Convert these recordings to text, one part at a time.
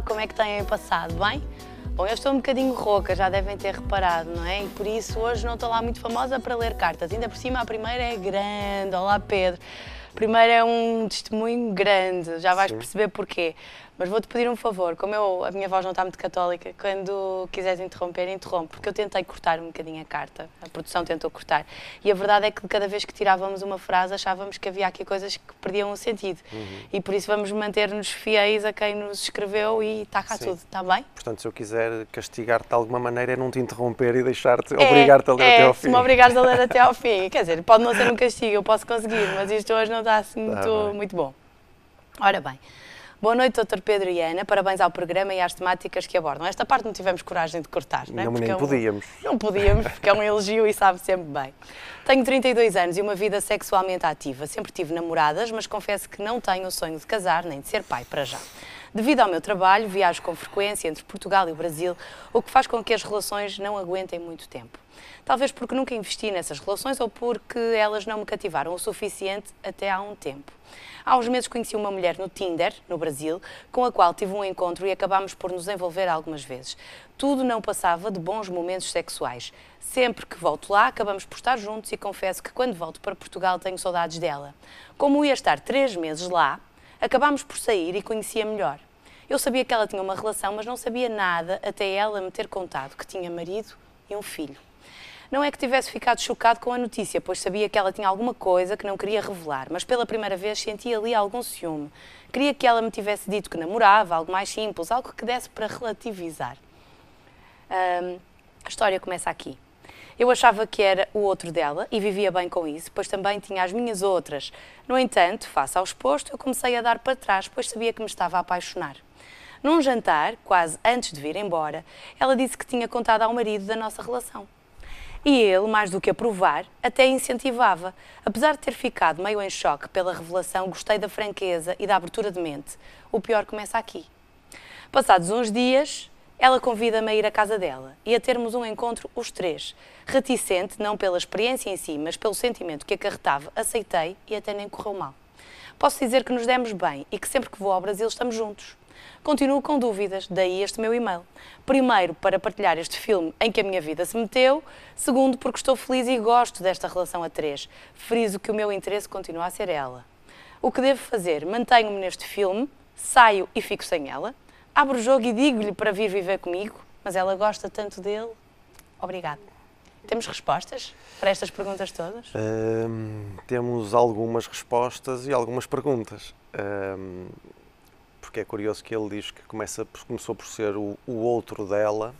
Como é que têm passado? Bem? Bom, eu estou um bocadinho rouca, já devem ter reparado, não é? E por isso hoje não estou lá muito famosa para ler cartas. Ainda por cima, a primeira é grande. Olá, Pedro. A primeira é um testemunho grande, já vais Sim. perceber porquê. Mas vou-te pedir um favor, como eu, a minha voz não está muito católica, quando quiseres interromper, interrompe, porque eu tentei cortar um bocadinho a carta, a produção tentou cortar. E a verdade é que cada vez que tirávamos uma frase achávamos que havia aqui coisas que perdiam o sentido. Uhum. E por isso vamos manter-nos fiéis a quem nos escreveu e está cá Sim. tudo, está bem? Portanto, se eu quiser castigar-te de alguma maneira é não te interromper e deixar-te, é, obrigar-te a ler é, até ao fim. se me obrigares a ler até ao fim. Quer dizer, pode não ser um castigo, eu posso conseguir, mas isto hoje não está assim tá muito, muito bom. Ora bem, Boa noite, Dr. Pedro e Ana. Parabéns ao programa e às temáticas que abordam. Esta parte não tivemos coragem de cortar, não é? Não, nem é um, podíamos. Não podíamos, porque é um elogio e sabe sempre bem. Tenho 32 anos e uma vida sexualmente ativa. Sempre tive namoradas, mas confesso que não tenho o sonho de casar nem de ser pai para já. Devido ao meu trabalho, viajo com frequência entre Portugal e o Brasil, o que faz com que as relações não aguentem muito tempo. Talvez porque nunca investi nessas relações ou porque elas não me cativaram o suficiente até há um tempo. Há uns meses conheci uma mulher no Tinder, no Brasil, com a qual tive um encontro e acabámos por nos envolver algumas vezes. Tudo não passava de bons momentos sexuais. Sempre que volto lá, acabamos por estar juntos e confesso que quando volto para Portugal tenho saudades dela. Como ia estar três meses lá, acabámos por sair e conhecia melhor. Eu sabia que ela tinha uma relação, mas não sabia nada até ela me ter contado que tinha marido e um filho. Não é que tivesse ficado chocado com a notícia, pois sabia que ela tinha alguma coisa que não queria revelar, mas pela primeira vez sentia ali algum ciúme. Queria que ela me tivesse dito que namorava, algo mais simples, algo que desse para relativizar. Um, a história começa aqui. Eu achava que era o outro dela e vivia bem com isso, pois também tinha as minhas outras. No entanto, face ao exposto, eu comecei a dar para trás, pois sabia que me estava a apaixonar. Num jantar, quase antes de vir embora, ela disse que tinha contado ao marido da nossa relação. E ele, mais do que aprovar, até incentivava. Apesar de ter ficado meio em choque pela revelação, gostei da franqueza e da abertura de mente. O pior começa aqui. Passados uns dias, ela convida-me a ir à casa dela e a termos um encontro os três. Reticente, não pela experiência em si, mas pelo sentimento que acarretava, aceitei e até nem correu mal. Posso dizer que nos demos bem e que sempre que vou ao Brasil estamos juntos. Continuo com dúvidas, daí este meu e-mail. Primeiro, para partilhar este filme em que a minha vida se meteu. Segundo, porque estou feliz e gosto desta relação a três. Friso que o meu interesse continua a ser ela. O que devo fazer? Mantenho-me neste filme, saio e fico sem ela. Abro o jogo e digo-lhe para vir viver comigo, mas ela gosta tanto dele. Obrigada. Temos respostas para estas perguntas todas? temos algumas respostas e algumas perguntas porque é curioso que ele diz que começa, começou por ser o, o outro dela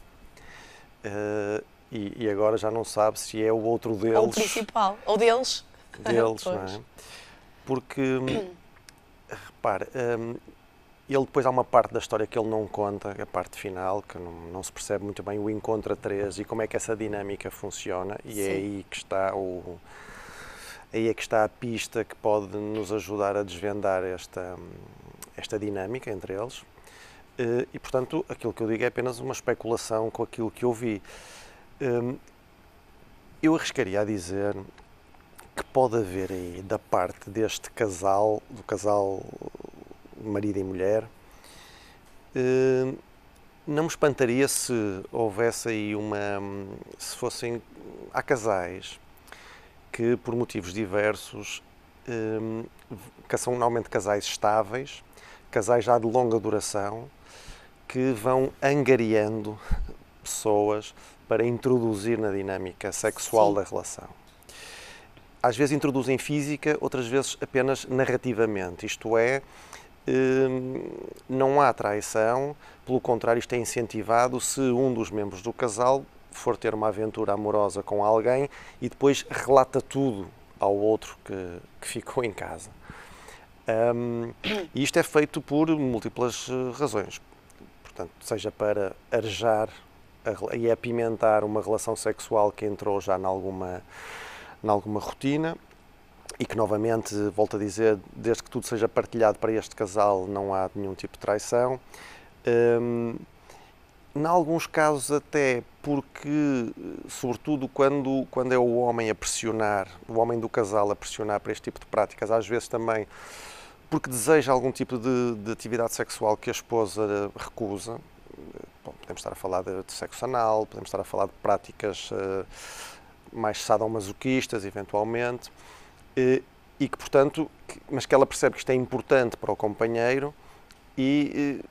uh, e, e, agora já não sabe se é o outro deles. Ou o principal, ou deles. Deles, não é? Porque, repare, um, ele depois há uma parte da história que ele não conta, a parte final, que não, não se percebe muito bem o encontro a três e como é que essa dinâmica funciona, e é Sim. é aí que está o aí é que está a pista que pode nos ajudar a desvendar esta, esta dinâmica entre eles. Eh, e, portanto, aquilo que eu digo é apenas uma especulação com aquilo que eu vi. Ehm, eu arriscaria a dizer que pode haver aí, da parte deste casal, do casal marido e mulher, ehm, não me espantaria se houvesse aí uma. se fossem. há casais que, por motivos diversos, ehm, que são normalmente casais estáveis, casais já de longa duração que vão angariando pessoas para introduzir na dinâmica sexual Sim. da relação. Às vezes introduzem física, outras vezes apenas narrativamente, isto é, hum, não há traição, pelo contrário, isto é incentivado se um dos membros do casal for ter uma aventura amorosa com alguém e depois relata tudo ao outro que, que ficou em casa. Um, e isto é feito por múltiplas eh, razões. Portanto, seja para arejar e apimentar uma relação sexual que entrou já em alguma, alguma rotina e que, novamente, volto a dizer, desde que tudo seja partilhado para este casal, não há nenhum tipo de traição. Um, em alguns casos até porque, sobretudo quando, quando é o homem a pressionar, o homem do casal a pressionar para este tipo de práticas, às vezes também porque deseja algum tipo de, de atividade sexual que a esposa recusa. Bom, podemos estar a falar de, de, sexo anal, podemos estar a falar de práticas uh, mais sadomasoquistas, eventualmente, e que, portanto, que, mas que ela percebe que isto é importante para o companheiro e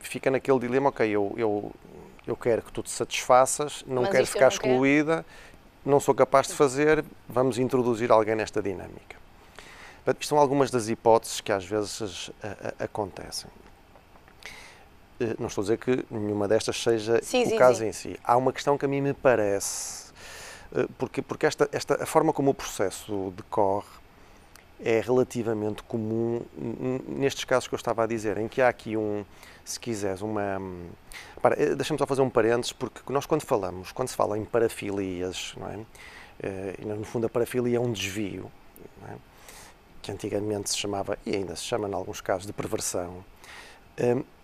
fica naquele dilema, ok, eu, eu, eu quero que tu te satisfaças, não mas quero ficar não excluída, quer. não sou capaz de fazer, vamos introduzir alguém nesta dinâmica. Isto são algumas das hipóteses que às vezes a, a, acontecem. Eh, não estou a dizer que nenhuma destas seja sim, o sim, caso sim. em si. Há uma questão que a mim me parece, eh, porque, porque esta, esta, a forma como o processo decorre é relativamente comum nestes casos que eu estava a dizer, em que há aqui um, se quiseres, uma. Eh, deixa-me só fazer um parênteses, porque nós, quando falamos, quando se fala em parafilias, não é? E, no fundo, a parafilia é um desvio, é? que antigamente se chamava, e ainda se chama, em alguns casos, de perversão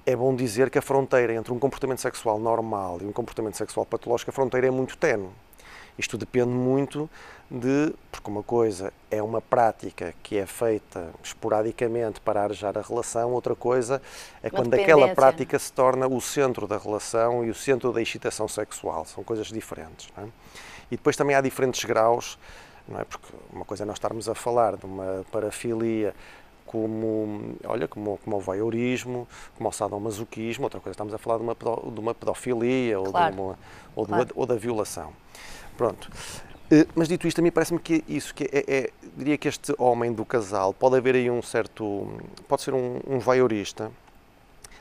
é bom dizer que a fronteira entre um comportamento sexual normal e um comportamento sexual patológico, a fronteira é muito tenue. Isto depende muito de, porque uma coisa é uma prática que é feita esporadicamente para arejar a relação, outra coisa é uma quando aquela prática se torna o centro da relação e o centro da excitação sexual. São coisas diferentes. É? E depois também há diferentes graus, não é? Porque uma coisa é nós estarmos a falar de uma parafilia como, olha, como, como o voyeurismo, como o sadomasoquismo, outra coisa, estamos a falar de uma, de uma pedofilia ou, claro. uma, ou, claro. ou, da violação. Pronto. Eh, mas dito isto, a mim parece-me que isso, que é, é, diria que este homem do casal pode haver aí um certo, pode ser um, um voyeurista.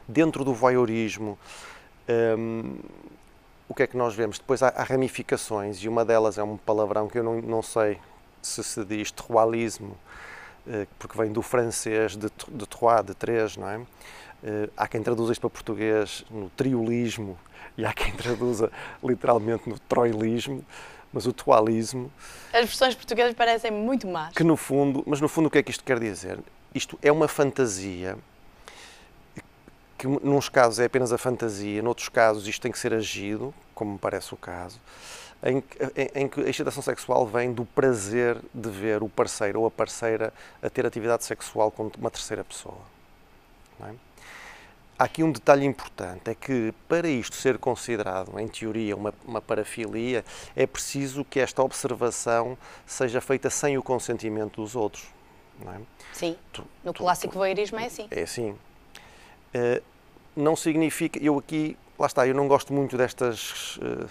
Dentro do voyeurismo, um, o que é que nós vemos? Depois há, há, ramificações e uma delas é um palavrão que eu não, não sei se se diz terroalismo, eh, porque vem do francês de, de de três, não é? Eh, há quem traduza isto para português no triolismo e há quem traduza literalmente no troilismo, mas o toalismo... As versões portuguesas parecem muito más. Que no fundo, mas no fundo o que é que isto quer dizer? Isto é uma fantasia que nos casos é apenas a fantasia, noutros casos isto tem que ser agido, como me parece o caso, em, em, em, que a excitação sexual vem do prazer de ver o parceiro ou a parceira a ter atividade sexual com uma terceira pessoa. É? Há aqui um detalhe importante, é que para isto ser considerado, em teoria, uma, uma parafilia, é preciso que esta observação seja feita sem o consentimento dos outros. Não é? Sim, tu, no tu, clássico tu, voyeurismo é assim. É assim. Uh, não significa, eu aqui, lá está, eu não gosto muito destas... Uh,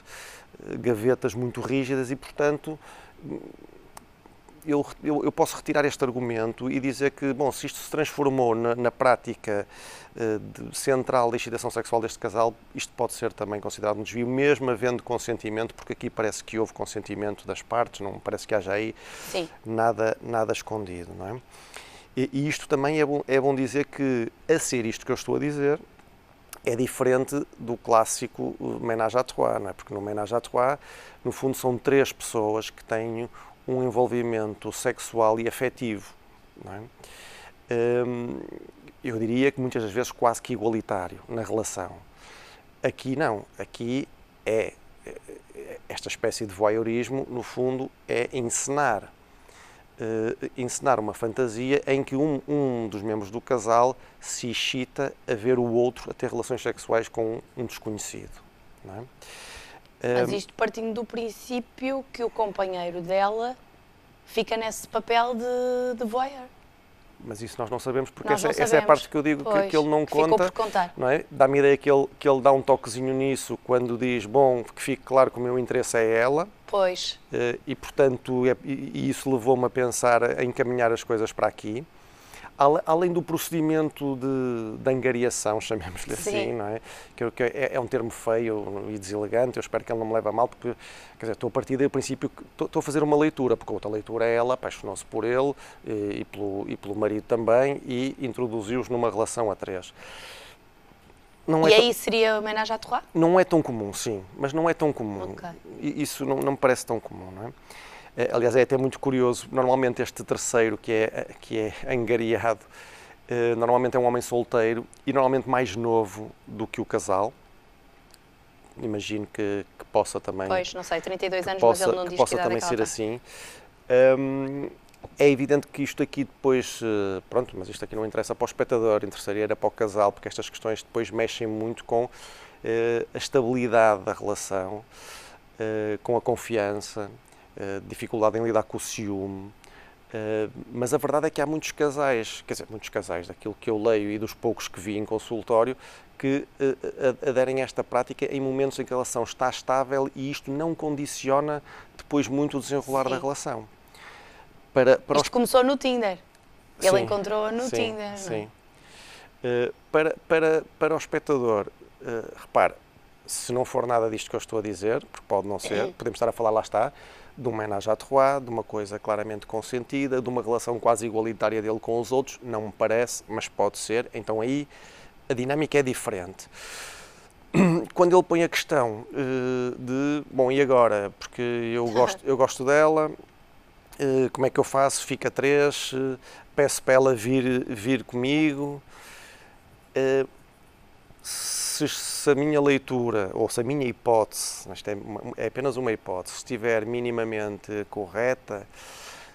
gavetas muito rígidas e, portanto, eu, eu, eu, posso retirar este argumento e dizer que, bom, se isto se transformou na, na prática uh, de, central da excitação sexual deste casal, isto pode ser também considerado um desvio, mesmo havendo consentimento, porque aqui parece que houve consentimento das partes, não parece que haja aí nada, nada escondido, não é? E, e isto também é bom, é bom dizer que, a ser isto que eu estou a dizer, é diferente do clássico ménage à trois, não é? porque no ménage à trois, no fundo, são três pessoas que têm um envolvimento sexual e afetivo. É? Hum, eu diria que muitas das vezes quase que igualitário na relação. Aqui não, aqui é esta espécie de voyeurismo, no fundo, é encenar uh, uma fantasia em que um, um dos membros do casal se excita a ver o outro a ter relações sexuais com um desconhecido. Não é? Mas isto partindo do princípio que o companheiro dela fica nesse papel de, de voyeur. Mas isso nós não sabemos, porque essa, sabemos. essa, é a parte que eu digo que, que, ele não conta. Não é? Dá-me a ideia que ele, que ele dá um toquezinho nisso quando diz, bom, que fique claro que o meu interesse é ela. Pois. Uh, e, portanto, é, e isso levou-me a pensar, a encaminhar as coisas para aqui além do procedimento de, de angariação, chamemos-lhe assim, não é? Que, que é, é, um termo feio e deselegante, eu espero que ele não me leve a mal, porque quer dizer, estou a partir do princípio que estou, estou, a fazer uma leitura, porque a outra leitura é ela apaixonou-se por ele e, e, pelo, e pelo marido também e introduziu-os numa relação a três. Não e é aí seria homenagem à Torá? Não é tão comum, sim, mas não é tão comum. Okay. Isso não, não me parece tão comum, não é? Eh, aliás, é até muito curioso, normalmente este terceiro que é, que é angariado, eh, normalmente é um homem solteiro e normalmente mais novo do que o casal. Imagino que, que possa também... Pois, não sei, 32 anos, possa, mas ele não diz que possa também ser assim. Um, é evidente que isto aqui depois, uh, pronto, mas isto aqui não interessa para o espectador, interessaria era para o casal, porque estas questões depois mexem muito com uh, a estabilidade da relação, com a confiança, dificuldade em lidar com o ciúme. mas a verdade é que há muitos casais, quer dizer, muitos casais, daquilo que eu leio e dos poucos que vi em consultório, que aderem a esta prática em momentos em que a relação está estável e isto não condiciona depois muito o desenrolar Sim. da relação. Para, para Isto os... começou no Tinder. Ele encontrou-a no sim, Tinder. É? Sim. Uh, para, para, para o espectador, uh, repare, se não for nada disto que eu estou a dizer, porque pode não ser, podemos estar a falar, lá está, de um ménage à trois, de uma coisa claramente consentida, de uma relação quase igualitária dele com os outros, não me parece, mas pode ser, então aí a dinâmica é diferente. Quando ele põe a questão uh, de, bom, e agora? Porque eu gosto, eu gosto dela, eh, como é que eu faço? Fica três, eh, peço para ela vir, vir comigo. Eh, se, se, a minha leitura, ou se a minha hipótese, isto é, é apenas uma hipótese, estiver minimamente correta,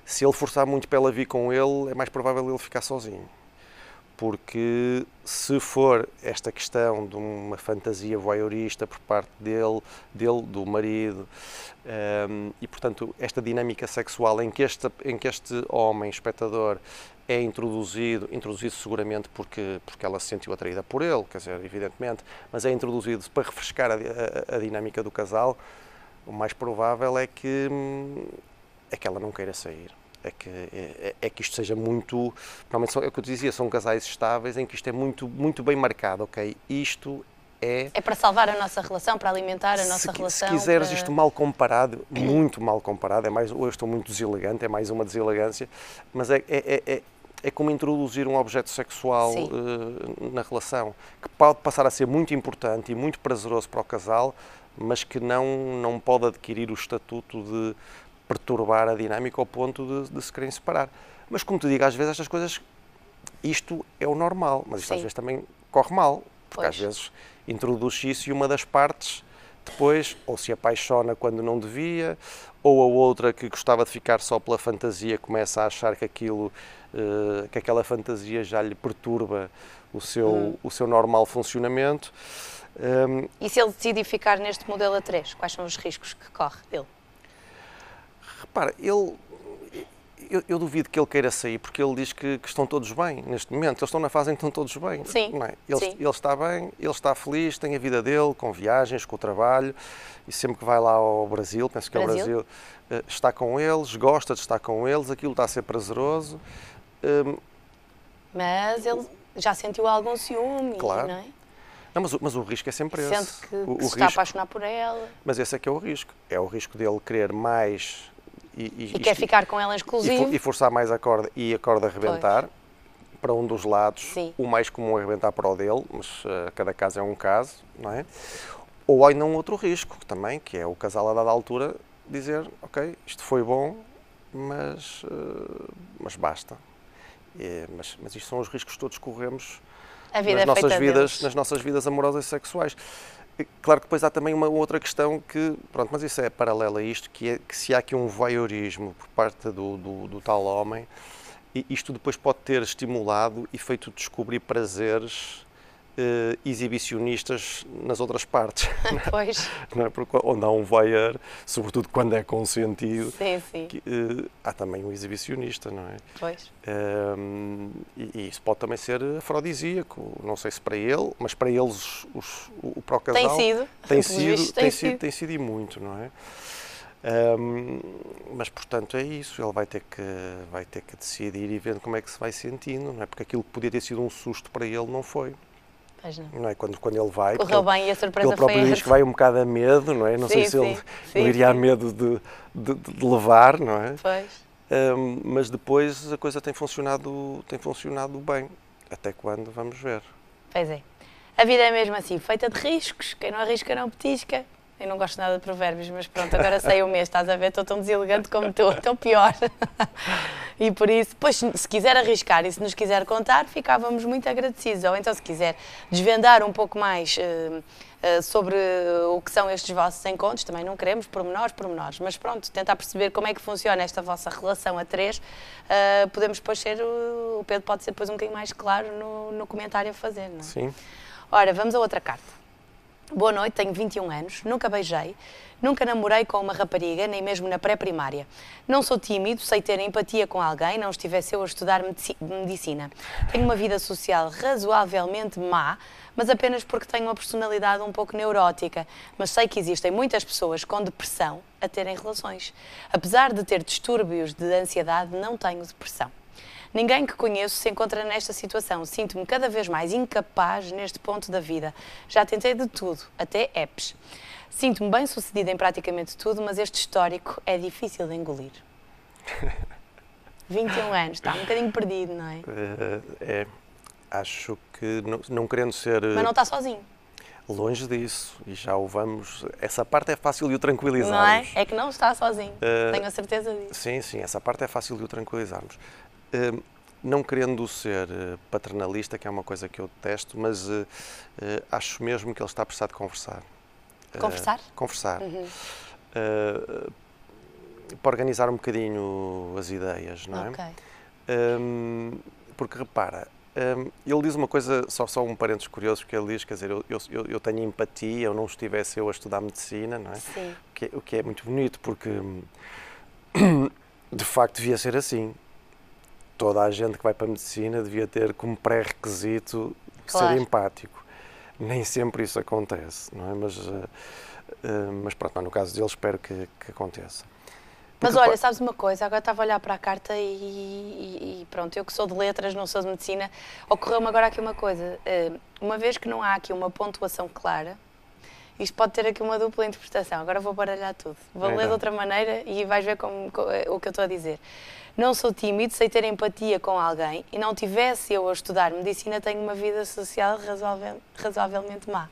se ele forçar muito para ela vir com ele, é mais provável ele ficar sozinho. Porque se for esta questão de uma fantasia voyeurista por parte dele, dele do marido, um, ehm, e portanto esta dinâmica sexual em que este, em que este homem, espectador, é introduzido, introduzido seguramente porque, porque ela se sentiu atraída por ele, quer dizer, evidentemente, mas é introduzido para refrescar a, a, a dinâmica do casal, o mais provável é que, é que ela não queira sair é que, é, é, que isto seja muito. Normalmente é o que eu dizia, são casais estáveis em que isto é muito, muito bem marcado, ok? Isto é. É para salvar a nossa relação, para alimentar a nossa se, relação. Se quiseres para... isto mal comparado, muito mal comparado, é mais, eu estou muito deselegante, é mais uma deselegância, mas é, é, é, como introduzir um objeto sexual uh, na relação, que pode passar a ser muito importante e muito prazeroso para o casal, mas que não, não pode adquirir o estatuto de perturbar a dinâmica ao ponto de, de se querem separar. Mas como te digo, às vezes estas coisas, isto é o normal, mas isto Sim. às vezes também corre mal, porque pois. às vezes introduz isso e uma das partes depois ou se apaixona quando não devia, ou a outra que gostava de ficar só pela fantasia começa a achar que aquilo, que aquela fantasia já lhe perturba o seu, hum. o seu normal funcionamento. Um, e se ele decidir ficar neste modelo a 3, quais são os riscos que corre dele? Repara, ele. Eu, eu, duvido que ele queira sair porque ele diz que, que, estão todos bem neste momento. Eles estão na fase em que estão todos bem. Sim, é? ele, sim. ele está bem, ele está feliz, tem a vida dele, com viagens, com o trabalho. E sempre que vai lá ao Brasil, penso que Brasil? é o Brasil, eh, está com eles, gosta de estar com eles, aquilo está a ser prazeroso. Um, mas ele já sentiu algum ciúme, claro. não é? Não, mas, mas, o risco é sempre Sente esse. Sente que, o, o se risco, está a apaixonar por ela. Mas esse é que é o risco. É o risco dele querer mais e, e, e quer ficar com ela exclusivo. E, forçar mais a corda e a corda arrebentar pois. para um dos lados. Sim. O mais comum é arrebentar para o dele, mas uh, cada caso é um caso, não é? Ou ainda um outro risco também, que é o casal a dada altura dizer, ok, isto foi bom, mas, uh, mas basta. É, mas, mas isto são os riscos que todos corremos nas é nossas vidas, nas nossas vidas amorosas e sexuais. Claro que depois há também uma outra questão que, pronto, mas isso é paralela a isto, que é que se há aqui um voyeurismo por parte do, do, do tal homem, isto depois pode ter estimulado e feito descobrir prazeres uh, exibicionistas nas outras partes. Pois. Não é? Porque onde há um voyeur, sobretudo quando é consentido, sim, sim. Que, uh, há também um exibicionista, não é? Pois. Um, e, e, isso pode também ser afrodisíaco, não sei se para ele, mas para eles os, o, o casal tem sido, tem sido, tem, tem sido, tem sido e muito, não é? Um, mas portanto é isso, ele vai ter que vai ter que decidir e ver como é que se vai sentindo, não é? Porque aquilo que podia ter sido um susto para ele não foi. Não. não é? quando, quando ele vai. Correu bem e a surpresa ele próprio foi diz que vai um bocado a medo, não é? Não sim, sei se sim, ele sim, iria a medo de, de, de, levar, não é? Pois. Um, mas depois a coisa tem funcionado, tem funcionado bem. Até quando? Vamos ver. Pois é. A vida é mesmo assim, feita de riscos. Quem não arrisca não petisca. Eu não gosto nada de provérbios, mas pronto, agora sei o mês, estás a ver? Estou tão deselegante como tu, tão pior. E por isso, pois, se quiser arriscar e se nos quiser contar, ficávamos muito agradecidos. Ou então, se quiser desvendar um pouco mais uh, uh, sobre o que são estes vossos encontros, também não queremos pormenores, pormenores, mas pronto, tentar perceber como é que funciona esta vossa relação a três, uh, podemos depois ser, o Pedro pode ser depois um bocadinho mais claro no, no comentário a fazer, não é? Sim. Ora, vamos a outra carta. Boa noite, tenho 21 anos, nunca beijei, nunca namorei com uma rapariga, nem mesmo na pré-primária. Não sou tímido, sei ter empatia com alguém, não estivesse eu a estudar medicina. Tenho uma vida social razoavelmente má, mas apenas porque tenho uma personalidade um pouco neurótica. Mas sei que existem muitas pessoas com depressão a terem relações. Apesar de ter distúrbios de ansiedade, não tenho depressão. Ninguém que conheço se encontra nesta situação. Sinto-me cada vez mais incapaz neste ponto da vida. Já tentei de tudo, até apps. Sinto-me bem sucedida em praticamente tudo, mas este histórico é difícil de engolir. 21 anos, está um bocadinho perdido, não é? Uh, é, acho que não, não querendo ser. Mas não está sozinho. Longe disso, e já o vamos. Essa parte é fácil de o tranquilizarmos. Não é? É que não está sozinho, uh, tenho a certeza disso. Sim, sim, essa parte é fácil de o tranquilizarmos. Hum, não querendo ser eh, paternalista, que é uma coisa que eu detesto, mas uh, uh, acho mesmo que ele está a precisar de conversar. Conversar? Uh, conversar. Uhum. para organizar um bocadinho as ideias, não é? Ok. Um, porque repara, um, ele diz uma coisa, só, só um parênteses curioso, que ele diz, quer dizer, eu, eu, eu tenho empatia, eu não estivesse eu a estudar medicina, não é? Sim. O que, é, o que é muito bonito, porque de facto devia ser assim toda a gente que vai para a medicina devia ter como pré-requisito claro. ser empático. Nem sempre isso acontece, não é? Mas, uh, uh, mas pronto, no caso dele espero que, que aconteça. Porque, mas olha, sabes uma coisa, agora estava a olhar para a carta e, e, e pronto, eu que sou de letras, não sou de medicina, ocorreu-me agora aqui uma coisa. Uh, uma vez que não há aqui uma pontuação clara, isto pode ter aqui uma dupla interpretação. Agora vou baralhar tudo. Vou é ler de outra maneira e vais ver como, como, o que eu estou a dizer não sou tímido, sei ter empatia com alguém e não tivesse eu a estudar medicina, tenho uma vida social razoavelmente má.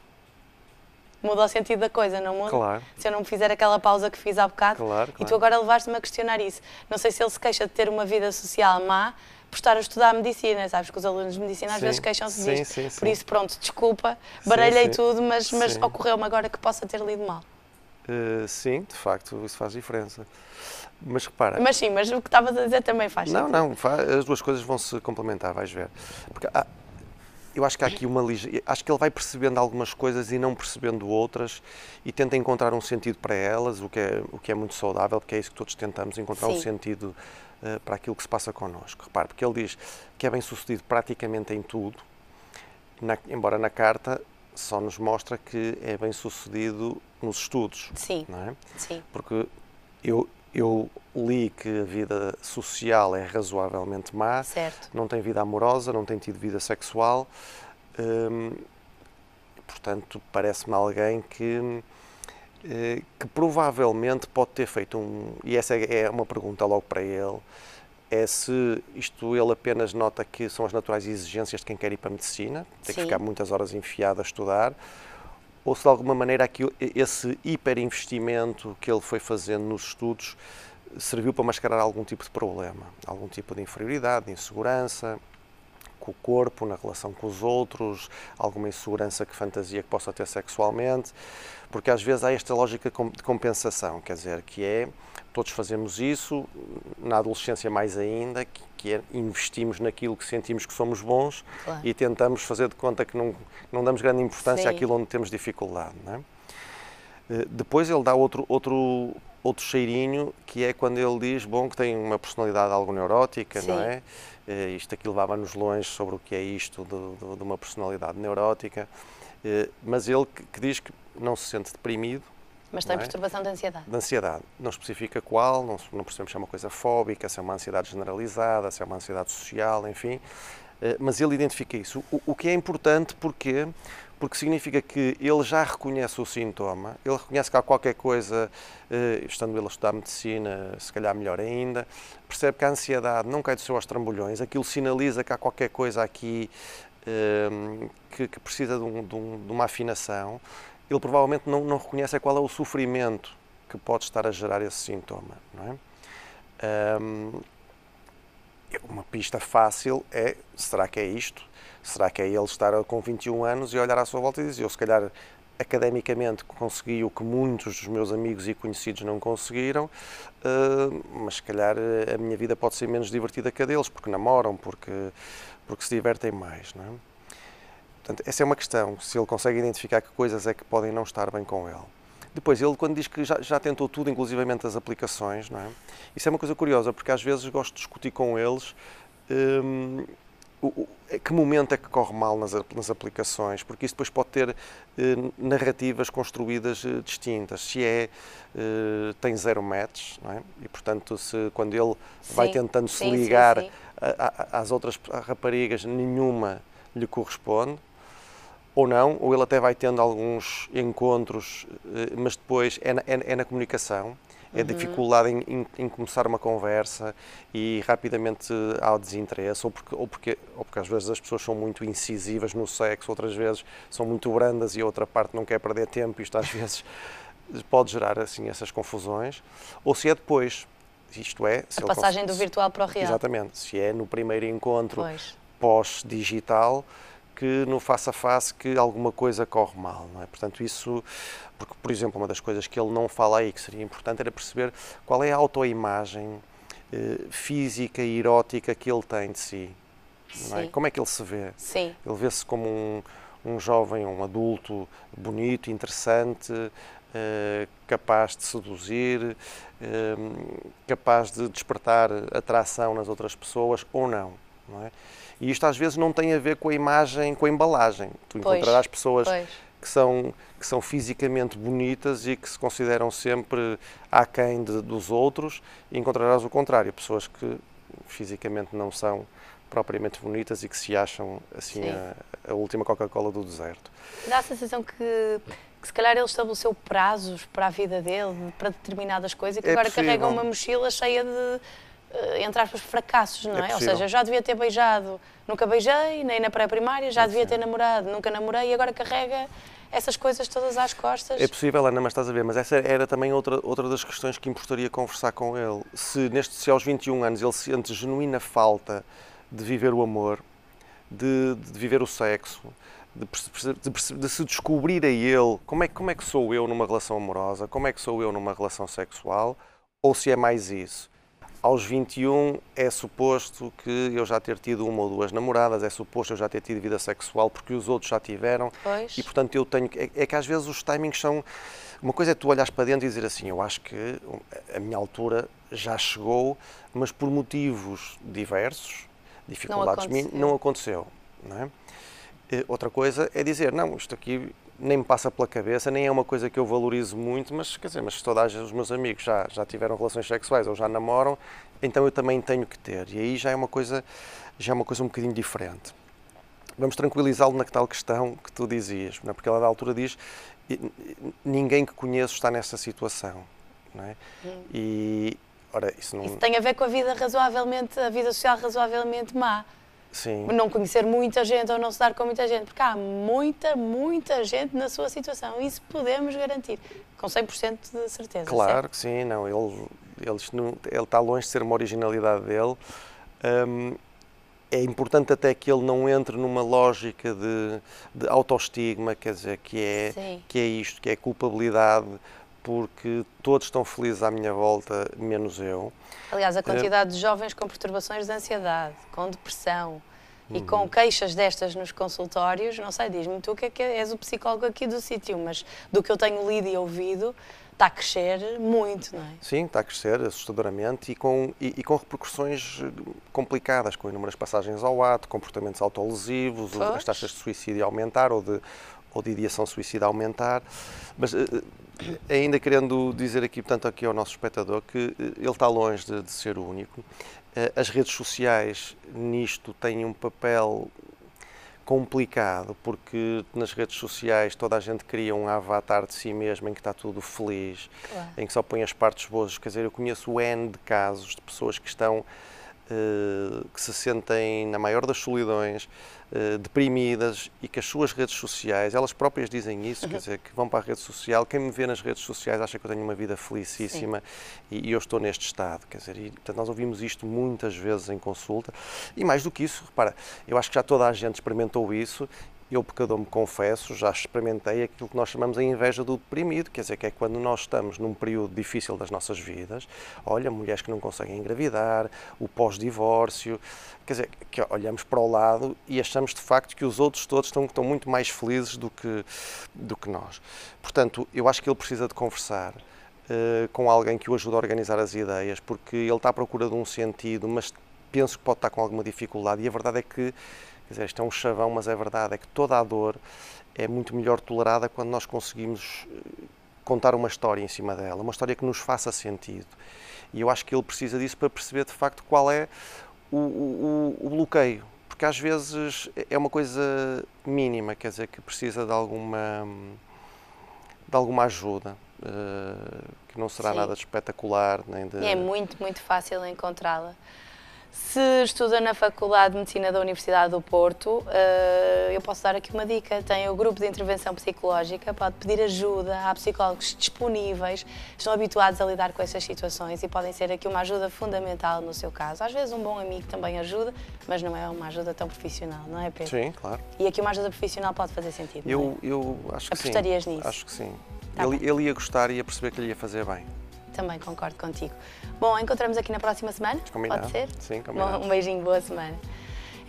Muda o sentido da coisa, não muda? Claro. Se eu não fizer aquela pausa que fiz há bocado. Claro, claro. E tu agora levaste-me a questionar isso. Não sei se ele se queixa de ter uma vida social má por estar a estudar medicina. Sabes que os alunos de medicina às vezes queixam-se disto. Sim, sim. Por isso, pronto, desculpa, baralhei tudo, mas, mas ocorreu-me agora que possa ter lido mal. Uh, sim, de facto, isso faz diferença. Mas repara. Mas sim, mas o que estavas a dizer também faz Não, não, as duas coisas vão se complementar, vais ver. Porque há, eu acho que há aqui uma acho que ele vai percebendo algumas coisas e não percebendo outras e tenta encontrar um sentido para elas, o que é, o que é muito saudável, porque é isso que todos tentamos, encontrar Sim. um sentido uh, para aquilo que se passa connosco. Repare, porque ele diz que é bem sucedido praticamente em tudo, na, embora na carta só nos mostra que é bem sucedido nos estudos. Sim. Não é? Sim. Porque eu, eu li que a vida social é razoavelmente má, certo. não tem vida amorosa, não tem tido vida sexual. Hum, portanto, parece-me alguém que, eh, que provavelmente pode ter feito um. E essa é, é uma pergunta logo para ele. É se isto ele apenas nota que são as naturais exigências de quem quer ir para a medicina, tem que ficar muitas horas enfiado a estudar, ou se de alguma maneira aqui, esse hiperinvestimento que ele foi fazendo nos estudos serviu para mascarar algum tipo de problema, algum tipo de inferioridade, de insegurança com o corpo, na relação com os outros, alguma insegurança que fantasia que possa ter sexualmente, porque às vezes há esta lógica de compensação, quer dizer, que é todos fazemos isso, na adolescência mais ainda, que, que é investimos naquilo que sentimos que somos bons claro. e tentamos fazer de conta que não, não damos grande importância Sim. àquilo onde temos dificuldade. É? Eh, depois ele dá outro, outro, outro cheirinho, que é quando ele diz, bom, que tem uma personalidade algo neurótica, Sim. não é? Eh, isto aqui levava-nos longe sobre o que é isto de, de, de uma personalidade neurótica, eh, mas ele que, que, diz que não se sente deprimido. Mas tem é? perturbação de ansiedade. De ansiedade. Não especifica qual, não, não percebemos se é uma coisa fóbica, se é uma ansiedade generalizada, se é uma ansiedade social, enfim. Mas ele identifica isso. O, o que é importante porque porque significa que ele já reconhece o sintoma, ele reconhece que há qualquer coisa, eh, estando ele a estudar medicina, se calhar melhor ainda, percebe que a ansiedade não cai do céu aos trambolhões, aquilo sinaliza que há qualquer coisa aqui eh, que, que, precisa de, um, de, um, de, uma afinação, ele provavelmente não, não reconhece qual é o sofrimento que pode estar a gerar esse sintoma, não é? Um, uma pista fácil é, será que é isto? Será que é ele estar com 21 anos e olhar à sua volta e dizer, eu se calhar academicamente consegui o que muitos dos meus amigos e conhecidos não conseguiram, uh, mas se calhar a minha vida pode ser menos divertida que a deles, porque namoram, porque, porque se divertem mais. Não é? Portanto, essa é uma questão, se ele consegue identificar que coisas é que podem não estar bem com ele. Depois, ele quando diz que já, já tentou tudo, inclusivamente as aplicações, não é? Isso é uma coisa curiosa, porque às vezes gosto de discutir com eles hum, o, que momento é que corre mal nas, nas aplicações, porque isso depois pode ter eh, narrativas construídas eh, distintas. Se é, eh, tem zero match, é? e portanto, se quando ele sim, vai tentando sim, se ligar sim, a, a, às outras raparigas, nenhuma lhe corresponde, ou não, ou ele até vai tendo alguns encontros, eh, mas depois é na, é, é na comunicação, a uhum. dificuldade em, em, em, começar uma conversa e rapidamente há o desinteresse, ou porque, ou, porque, ou porque às vezes as pessoas são muito incisivas no sexo, outras vezes são muito brandas e a outra parte não quer perder tempo, isto às vezes pode gerar assim essas confusões, ou se é depois, isto é... a passagem do virtual para o real. Exatamente, se é no primeiro encontro pós-digital, que no face a face que alguma coisa corre mal, não é? Portanto, isso, porque, por exemplo, uma das coisas que ele não fala aí que seria importante era perceber qual é a autoimagem eh, física e erótica que ele tem de si. É? Como é que ele se vê? Sim. Ele vê-se como um, um jovem, um adulto bonito, interessante, eh, capaz de seduzir, eh, capaz de despertar atração nas outras pessoas ou não, não é? E isto às vezes não tem a ver com a imagem, com a embalagem. Tu pois, encontrarás pessoas que são, que são fisicamente bonitas e que se consideram sempre aquém de, dos outros, e encontrarás o contrário, pessoas que fisicamente não são propriamente bonitas e que se acham assim a, a, última Coca-Cola do deserto. Dá a sensação que, que se calhar ele estabeleceu prazos para a vida dele, para determinadas coisas, e que é agora possível. carrega uma mochila cheia de entre aspas, fracassos, não é? é Ou seja, já devia ter beijado, nunca beijei, nem na pré-primária, já é devia ter namorado, nunca namorei e agora carrega essas coisas todas às costas. É possível, Ana, mas estás a ver, mas essa era também outra, outra das questões que importaria conversar com ele. Se, neste, se aos 21 anos ele sente genuína falta de viver o amor, de, de viver o sexo, de, de, de, se descobrir a ele como é, como é que sou eu numa relação amorosa, como é que sou eu numa relação sexual, ou se é mais isso aos 21 é suposto que eu já ter tido uma ou duas namoradas, é suposto eu já ter tido vida sexual porque os outros já tiveram. Pois. E portanto eu tenho. É, é que às vezes os timings são. Uma coisa é tu olhares para dentro e dizer assim: eu acho que a minha altura já chegou, mas por motivos diversos, dificuldades não aconteceu. não aconteceu. Não é? Outra coisa é dizer: não, isto aqui nem me passa pela cabeça, nem é uma coisa que eu valorizo muito, mas quer dizer, mas todos os meus amigos já, já tiveram relações sexuais ou já namoram, então eu também tenho que ter. E aí já é uma coisa, já é uma coisa um bocadinho diferente. Vamos tranquilizá-lo na tal questão que tu dizias, é? porque ela da altura diz ninguém que conheço está nessa situação. Não é? Hum. E, ora, isso, não... isso tem a ver com a vida razoavelmente, a vida social razoavelmente má. Sim. Não conhecer muita gente ou não se dar com muita gente, porque há muita, muita gente na sua situação. Isso podemos garantir, com 100% de certeza. Claro certo? que sim, não, ele, ele, ele está longe de ser uma originalidade dele. Um, é importante até que ele não entre numa lógica de, de autoestigma, quer dizer, que é, que é isto, que é culpabilidade, porque todos estão felizes à minha volta, menos eu. Aliás, a quantidade é... de jovens com perturbações de ansiedade, com depressão uhum. e com uhum. queixas destas nos consultórios, não sei, diz-me tu que é que és o psicólogo aqui do sítio, mas do que eu tenho lido e ouvido, está a crescer muito, não é? Sim, está a crescer assustadoramente e com, e, e com repercussões complicadas, com inúmeras passagens ao ato, comportamentos autolesivos, pois. as taxas de suicídio a aumentar ou de, ou de ideação suicida a aumentar. Mas eh, ainda querendo dizer aqui, portanto, aqui ao nosso espectador que eh, ele está longe de, de ser o único. Eh, as redes sociais nisto têm um papel complicado, porque nas redes sociais toda a gente cria um avatar de si mesmo em que está tudo feliz, claro. em que só põe as partes boas. Quer dizer, eu conheço o N de casos de pessoas que estão eh, que se sentem na maior das solidões, eh, deprimidas e que as suas redes sociais, elas próprias dizem isso, uhum. quer dizer, que vão para a rede social, quem me vê nas redes sociais acha que eu tenho uma vida felicíssima e, e, eu estou neste estado, quer dizer, e, portanto nós ouvimos isto muitas vezes em consulta. E mais do que isso, repara, eu acho que já toda a gente experimentou isso eu, pecador, me confesso, já experimentei aquilo que nós chamamos a inveja do deprimido, quer dizer, que é quando nós estamos num período difícil das nossas vidas, olha, mulheres que não conseguem engravidar, o pós-divórcio, quer dizer, que olhamos para o lado e achamos de facto que os outros todos estão, estão muito mais felizes do que, do que nós. Portanto, eu acho que ele precisa de conversar. Uh, com alguém que o ajude a organizar as ideias, porque ele está à procura de um sentido, mas penso que pode estar com alguma dificuldade, e a verdade é que Quer dizer, isto é um chavão, mas é verdade, é que toda a dor é muito melhor tolerada quando nós conseguimos eh, contar uma história em cima dela, uma história que nos faça sentido. E eu acho que ele precisa disso para perceber de facto qual é o, o, o bloqueio, porque às vezes é uma coisa mínima, quer dizer, que precisa de alguma, de alguma ajuda. Uh, que não será Sim. nada de espetacular nem de... É muito, muito fácil encontrá-la. Se estuda na Faculdade de Medicina da Universidade do Porto, eh, eu posso dar aqui uma dica. Tem o grupo de intervenção psicológica, pode pedir ajuda. Há psicólogos disponíveis, estão habituados a lidar com essas situações e podem ser aqui uma ajuda fundamental no seu caso. Às vezes um bom amigo também ajuda, mas não é uma ajuda tão profissional, não é, Pedro? Sim, claro. E aqui uma ajuda profissional pode fazer sentido. Eu, é? eu acho que Apostarias sim. nisso? Acho que sim. Tá ele, ele ia gostar e ia perceber que lhe ia fazer bem. Também concordo contigo. Bom, encontramos aqui na próxima semana? Combinado. Pode ser? Sim, combinado. Um beijinho, boa semana.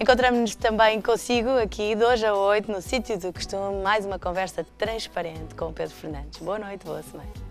Encontramos-nos também consigo aqui de hoje a 8 no sítio do costume, mais uma conversa transparente com o Pedro Fernandes. Boa noite, boa semana.